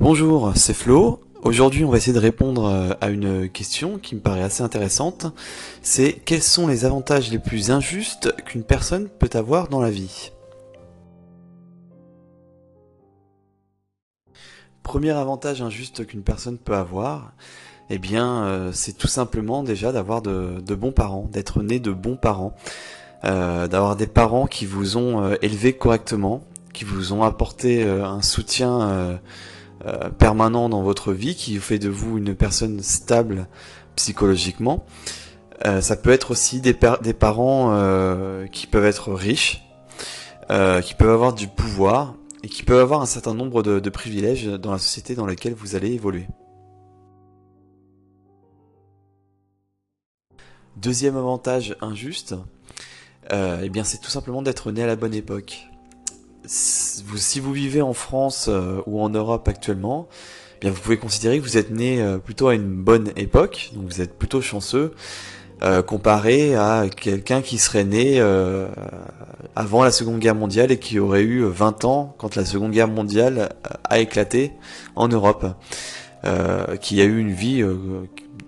Bonjour, c'est Flo. Aujourd'hui, on va essayer de répondre euh, à une question qui me paraît assez intéressante. C'est quels sont les avantages les plus injustes qu'une personne peut avoir dans la vie? Premier avantage injuste qu'une personne peut avoir, eh bien, euh, c'est tout simplement déjà d'avoir de, bons parents, d'être né de bons parents, euh, d'avoir des parents qui vous ont élevé correctement, qui vous ont apporté un soutien permanent dans votre vie qui fait de vous une personne stable psychologiquement. Euh, ça peut être aussi des, parents euh, qui peuvent être riches, qui peuvent avoir du pouvoir et qui peuvent avoir un certain nombre de, privilèges dans la société dans laquelle vous allez évoluer. Deuxième avantage injuste, euh, eh bien c'est tout simplement d'être né à la bonne époque si vous vivez en France euh, ou en Europe actuellement, eh bien vous pouvez considérer que vous êtes né euh, plutôt à une bonne époque, donc vous êtes plutôt chanceux euh, comparé à quelqu'un qui serait né avant la Seconde Guerre mondiale et qui aurait eu 20 ans quand la Seconde Guerre mondiale a éclaté en Europe, qui a eu une vie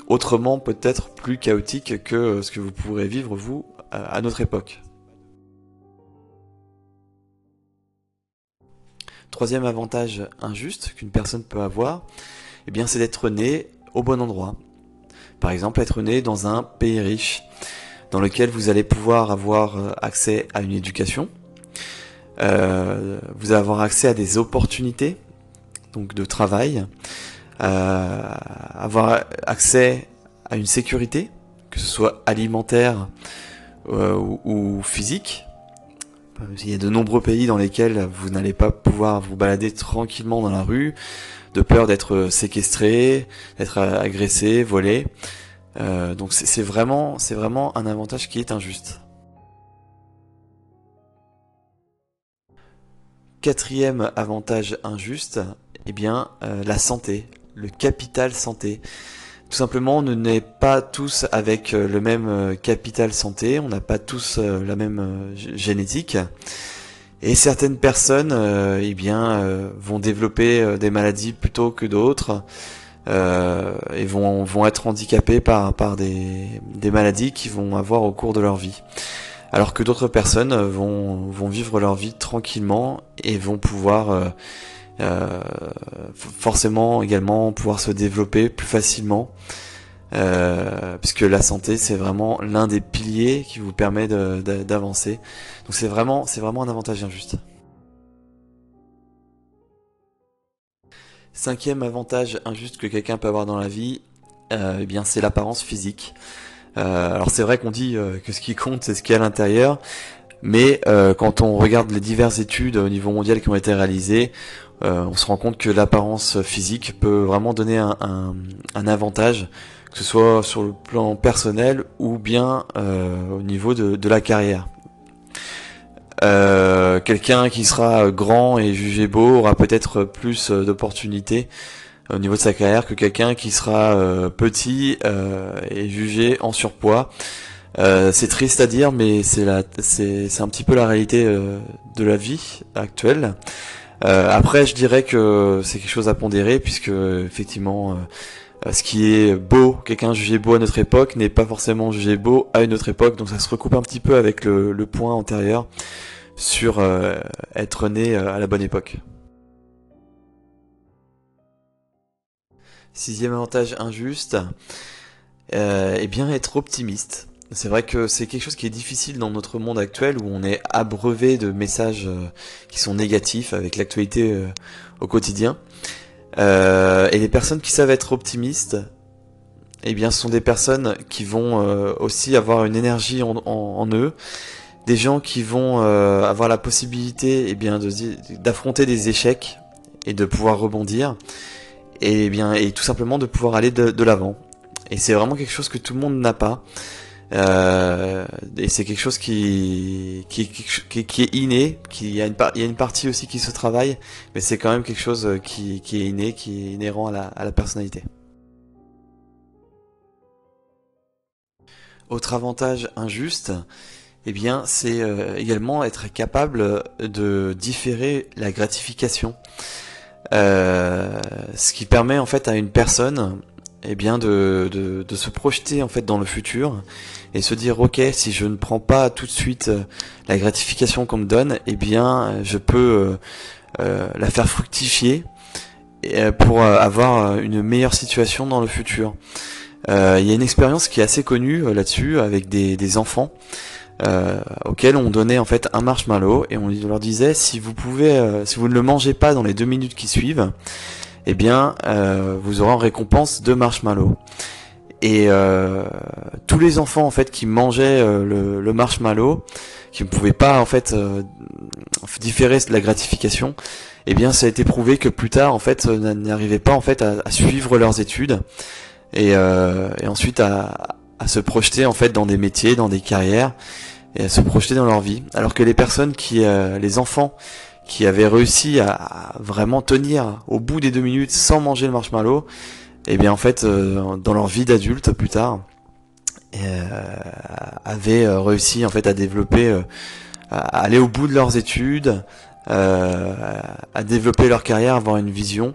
autrement peut-être plus chaotique que ce que vous pourrez vivre vous à notre époque. Troisième avantage injuste qu'une personne peut avoir, eh bien, c'est d'être né au bon endroit. Par exemple, être né dans un pays riche, dans lequel vous allez pouvoir avoir euh, accès à une éducation, euh, vous allez avoir accès à des opportunités, donc de travail, euh, avoir accès à une sécurité, que ce soit alimentaire ou physique, il y a de nombreux pays dans lesquels vous n'allez pas pouvoir vous balader tranquillement dans la rue, de peur d'être séquestré, d'être agressé, volé. Euh, donc c'est vraiment, un avantage qui est injuste. Quatrième avantage injuste, eh bien euh, la santé, le capital santé. Tout simplement, on n'est pas tous avec euh, le même euh, capital santé, on n'a pas tous euh, la même génétique. Et certaines personnes eh bien, vont développer des maladies plutôt que d'autres et vont, vont être handicapées par, par des, des maladies qu'ils vont avoir au cours de leur vie. Alors que d'autres personnes vont, vont vivre leur vie tranquillement et vont pouvoir euh, forcément également pouvoir se développer plus facilement. Euh, puisque la santé c'est vraiment l'un des piliers qui vous permet d'avancer. Donc c'est vraiment, c'est vraiment un avantage injuste. Cinquième avantage injuste que quelqu'un peut avoir dans la vie, euh, eh bien c'est l'apparence physique. Euh, alors c'est vrai qu'on dit que ce qui compte c'est ce qu'il y a à l'intérieur, mais quand on regarde les diverses études au niveau mondial qui ont été réalisées, euh, on se rend compte que l'apparence physique peut vraiment donner un, avantage, que ce soit sur le plan personnel ou bien euh, au niveau de, la carrière. Euh, quelqu'un qui sera grand et jugé beau aura peut-être plus d'opportunités au niveau de sa carrière que quelqu'un qui sera petit et jugé en surpoids. C'est triste à dire, mais c'est c'est un petit peu la réalité de la vie actuelle. Euh, après, je dirais que c'est quelque chose à pondérer puisque effectivement, euh, ce qui est beau, quelqu'un jugé beau à notre époque, n'est pas forcément jugé beau à une autre époque. Donc ça se recoupe un petit peu avec le, le point antérieur sur euh, être né à la bonne époque. Sixième avantage injuste, euh, eh bien être optimiste. C'est vrai que c'est quelque chose qui est difficile dans notre monde actuel où on est abreuvé de messages euh, qui sont négatifs avec l'actualité euh, au quotidien. Euh, et les personnes qui savent être optimistes, eh bien, ce sont des personnes qui vont aussi avoir une énergie en, eux, des gens qui vont avoir la possibilité, eh bien, d'affronter des échecs et de pouvoir rebondir, et eh bien, et tout simplement de pouvoir aller de l'avant. Et c'est vraiment quelque chose que tout le monde n'a pas. Euh, et c'est quelque chose qui qui, qui, qui est inné, qui y a une il y a une partie aussi qui se travaille, mais c'est quand même quelque chose euh, qui, qui est inné, qui est inhérent à la, à la personnalité. Autre avantage injuste, eh bien, c'est euh, également être capable de différer la gratification. Euh, ce qui permet en fait à une personne eh bien de, de, de, se projeter en fait dans le futur et se dire ok si je ne prends pas tout de suite euh, la gratification qu'on me donne eh bien je peux euh, euh, la faire fructifier pour avoir une meilleure situation dans le futur. Il y a une expérience qui est assez connue là-dessus avec des, des enfants auxquels on donnait en fait un marshmallow et on leur disait si vous pouvez si vous ne le mangez pas dans les deux minutes qui suivent eh bien, euh, vous aurez en récompense deux marshmallows. Et euh, tous les enfants en fait qui mangeaient euh, le, marshmallow, qui ne pouvaient pas en fait différer de la gratification, eh bien, ça a été prouvé que plus tard en fait n'arrivaient pas en fait à, suivre leurs études et, ensuite à, à, se projeter en fait dans des métiers, dans des carrières et à se projeter dans leur vie. Alors que les personnes qui, les enfants qui avaient réussi à, vraiment tenir au bout des deux minutes sans manger le marshmallow, et eh bien en fait euh, dans leur vie d'adulte plus tard, euh, avaient euh, réussi en fait à développer, à aller au bout de leurs études, à développer leur carrière, avoir une vision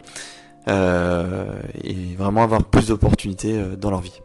et vraiment avoir plus d'opportunités dans leur vie.